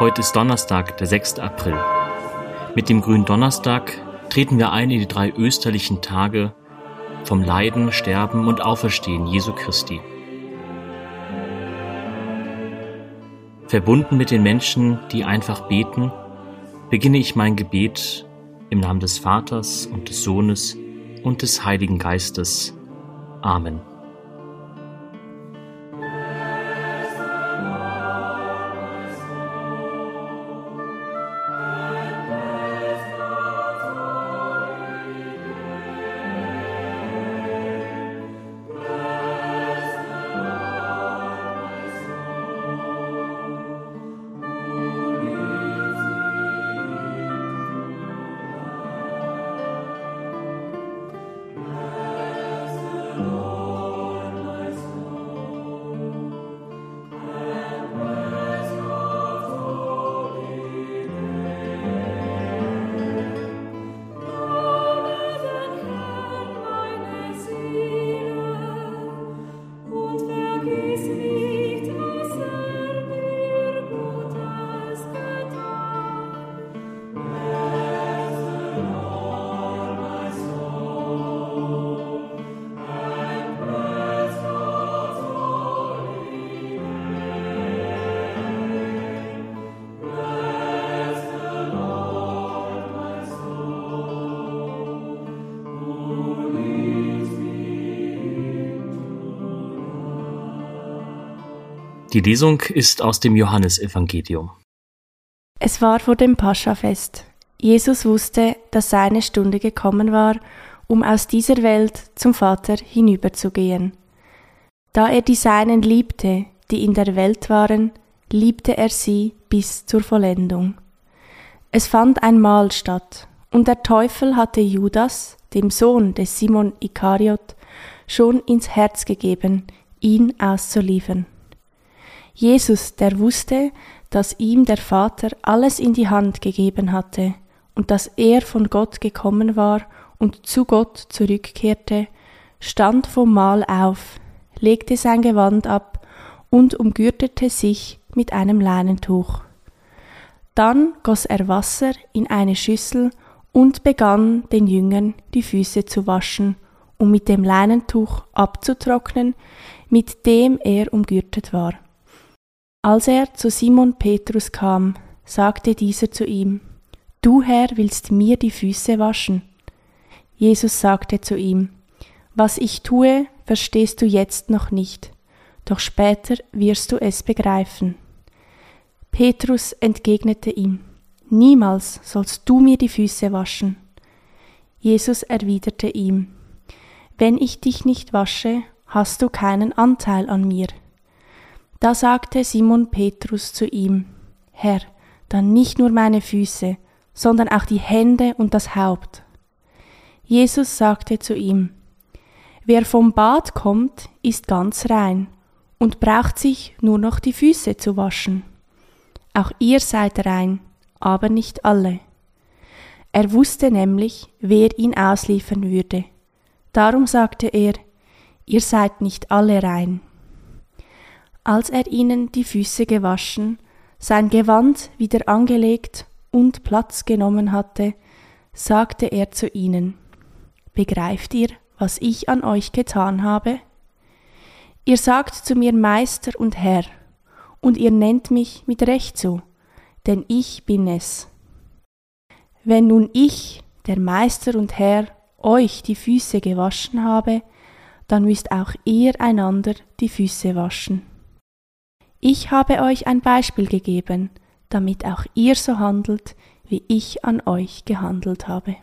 Heute ist Donnerstag, der 6. April. Mit dem grünen Donnerstag treten wir ein in die drei österlichen Tage vom Leiden, Sterben und Auferstehen Jesu Christi. Verbunden mit den Menschen, die einfach beten, beginne ich mein Gebet im Namen des Vaters und des Sohnes und des Heiligen Geistes. Amen. Die Lesung ist aus dem Johannesevangelium. Es war vor dem Paschafest. Jesus wusste, dass seine Stunde gekommen war, um aus dieser Welt zum Vater hinüberzugehen. Da er die Seinen liebte, die in der Welt waren, liebte er sie bis zur Vollendung. Es fand ein Mahl statt, und der Teufel hatte Judas, dem Sohn des Simon Ikariot, schon ins Herz gegeben, ihn auszuliefern. Jesus, der wusste, dass ihm der Vater alles in die Hand gegeben hatte und dass er von Gott gekommen war und zu Gott zurückkehrte, stand vom Mahl auf, legte sein Gewand ab und umgürtete sich mit einem Leinentuch. Dann goss er Wasser in eine Schüssel und begann den Jüngern die Füße zu waschen, um mit dem Leinentuch abzutrocknen, mit dem er umgürtet war. Als er zu Simon Petrus kam, sagte dieser zu ihm, Du Herr willst mir die Füße waschen? Jesus sagte zu ihm, Was ich tue, verstehst du jetzt noch nicht, doch später wirst du es begreifen. Petrus entgegnete ihm, Niemals sollst du mir die Füße waschen. Jesus erwiderte ihm, Wenn ich dich nicht wasche, hast du keinen Anteil an mir. Da sagte Simon Petrus zu ihm, Herr, dann nicht nur meine Füße, sondern auch die Hände und das Haupt. Jesus sagte zu ihm, Wer vom Bad kommt, ist ganz rein und braucht sich nur noch die Füße zu waschen. Auch ihr seid rein, aber nicht alle. Er wusste nämlich, wer ihn ausliefern würde. Darum sagte er, ihr seid nicht alle rein. Als er ihnen die Füße gewaschen, sein Gewand wieder angelegt und Platz genommen hatte, sagte er zu ihnen, Begreift ihr, was ich an euch getan habe? Ihr sagt zu mir Meister und Herr, und ihr nennt mich mit Recht so, denn ich bin es. Wenn nun ich, der Meister und Herr, euch die Füße gewaschen habe, dann müsst auch ihr einander die Füße waschen. Ich habe euch ein Beispiel gegeben, damit auch ihr so handelt, wie ich an euch gehandelt habe.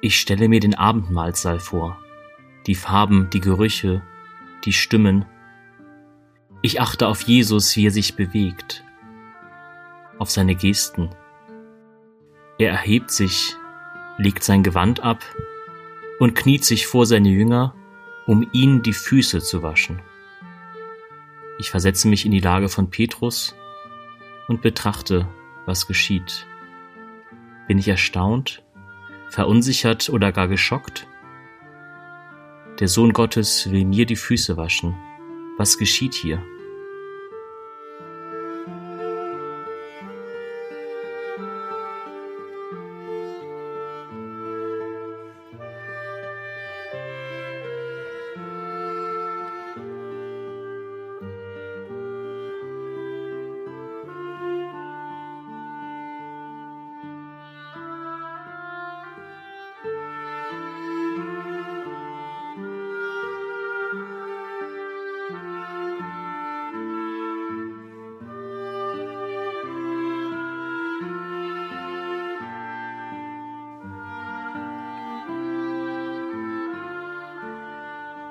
Ich stelle mir den Abendmahlsaal vor, die Farben, die Gerüche, die Stimmen, ich achte auf Jesus, wie er sich bewegt, auf seine Gesten. Er erhebt sich, legt sein Gewand ab und kniet sich vor seine Jünger, um ihnen die Füße zu waschen. Ich versetze mich in die Lage von Petrus und betrachte, was geschieht. Bin ich erstaunt, verunsichert oder gar geschockt? Der Sohn Gottes will mir die Füße waschen. Was geschieht hier?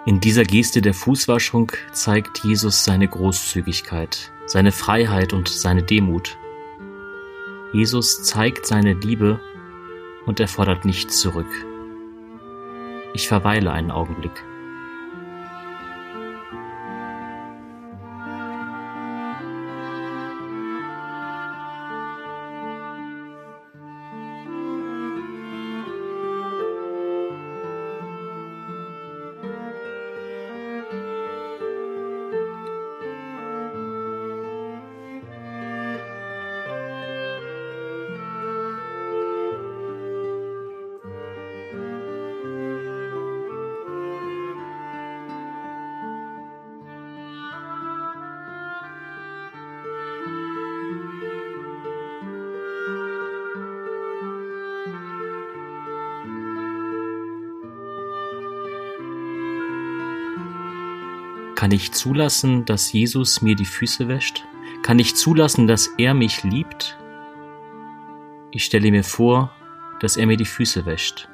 In dieser Geste der Fußwaschung zeigt Jesus seine Großzügigkeit, seine Freiheit und seine Demut. Jesus zeigt seine Liebe und er fordert nichts zurück. Ich verweile einen Augenblick. Kann ich zulassen, dass Jesus mir die Füße wäscht? Kann ich zulassen, dass er mich liebt? Ich stelle mir vor, dass er mir die Füße wäscht.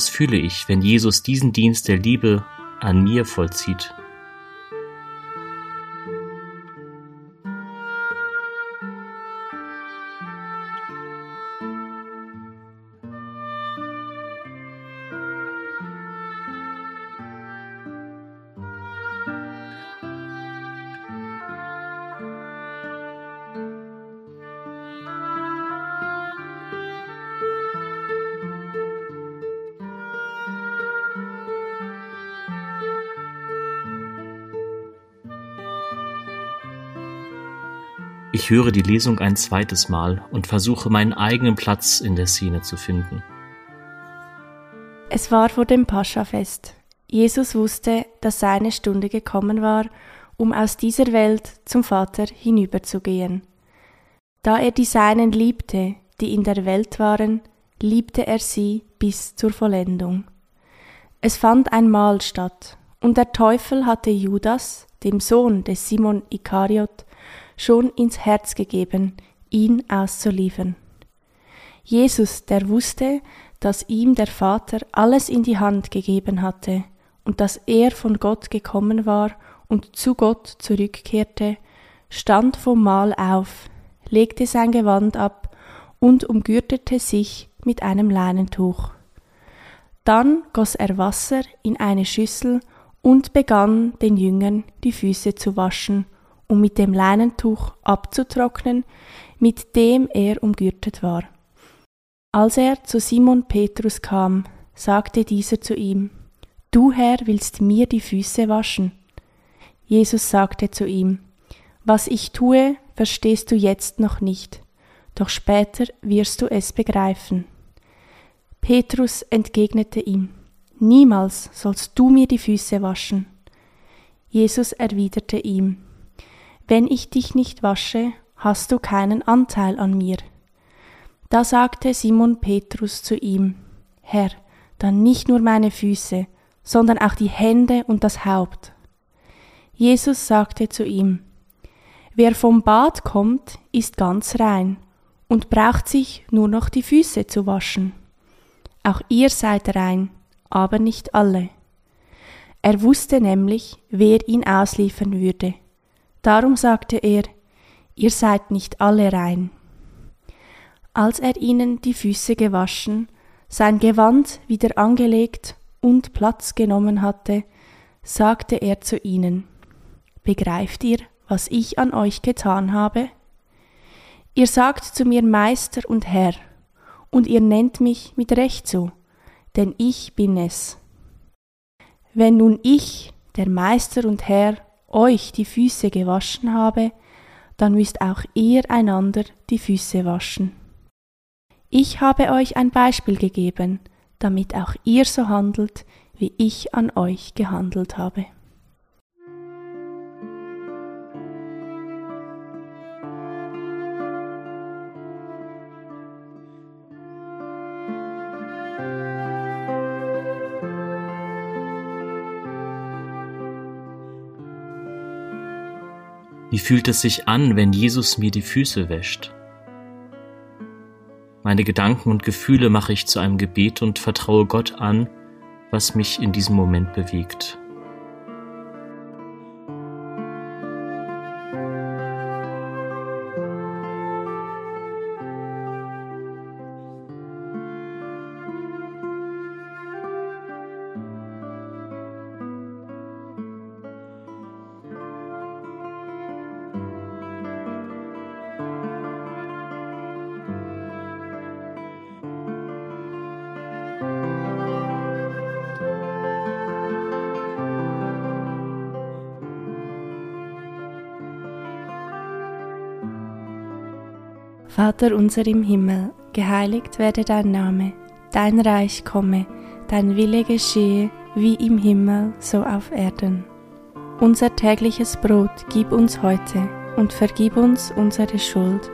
Was fühle ich, wenn Jesus diesen Dienst der Liebe an mir vollzieht? Ich höre die Lesung ein zweites Mal und versuche meinen eigenen Platz in der Szene zu finden. Es war vor dem Paschafest. Jesus wusste, dass seine Stunde gekommen war, um aus dieser Welt zum Vater hinüberzugehen. Da er die Seinen liebte, die in der Welt waren, liebte er sie bis zur Vollendung. Es fand ein Mahl statt, und der Teufel hatte Judas, dem Sohn des Simon Ikariot, schon ins Herz gegeben, ihn auszuliefern. Jesus, der wusste, dass ihm der Vater alles in die Hand gegeben hatte und dass er von Gott gekommen war und zu Gott zurückkehrte, stand vom Mahl auf, legte sein Gewand ab und umgürtete sich mit einem Leinentuch. Dann goss er Wasser in eine Schüssel und begann den Jüngern die Füße zu waschen um mit dem Leinentuch abzutrocknen, mit dem er umgürtet war. Als er zu Simon Petrus kam, sagte dieser zu ihm, Du Herr willst mir die Füße waschen? Jesus sagte zu ihm, Was ich tue, verstehst du jetzt noch nicht, doch später wirst du es begreifen. Petrus entgegnete ihm, Niemals sollst du mir die Füße waschen. Jesus erwiderte ihm, wenn ich dich nicht wasche, hast du keinen Anteil an mir. Da sagte Simon Petrus zu ihm, Herr, dann nicht nur meine Füße, sondern auch die Hände und das Haupt. Jesus sagte zu ihm, Wer vom Bad kommt, ist ganz rein und braucht sich nur noch die Füße zu waschen. Auch ihr seid rein, aber nicht alle. Er wusste nämlich, wer ihn ausliefern würde Darum sagte er, ihr seid nicht alle rein. Als er ihnen die Füße gewaschen, sein Gewand wieder angelegt und Platz genommen hatte, sagte er zu ihnen, Begreift ihr, was ich an euch getan habe? Ihr sagt zu mir Meister und Herr, und ihr nennt mich mit Recht so, denn ich bin es. Wenn nun ich, der Meister und Herr, euch die Füße gewaschen habe, dann müsst auch ihr einander die Füße waschen. Ich habe euch ein Beispiel gegeben, damit auch ihr so handelt, wie ich an euch gehandelt habe. Wie fühlt es sich an, wenn Jesus mir die Füße wäscht? Meine Gedanken und Gefühle mache ich zu einem Gebet und vertraue Gott an, was mich in diesem Moment bewegt. Vater unser im Himmel, geheiligt werde dein Name, dein Reich komme, dein Wille geschehe, wie im Himmel, so auf Erden. Unser tägliches Brot gib uns heute und vergib uns unsere Schuld,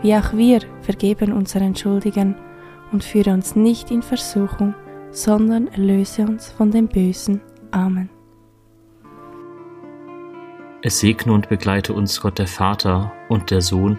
wie auch wir vergeben unseren Schuldigen, und führe uns nicht in Versuchung, sondern erlöse uns von dem Bösen. Amen. Es segne und begleite uns Gott der Vater und der Sohn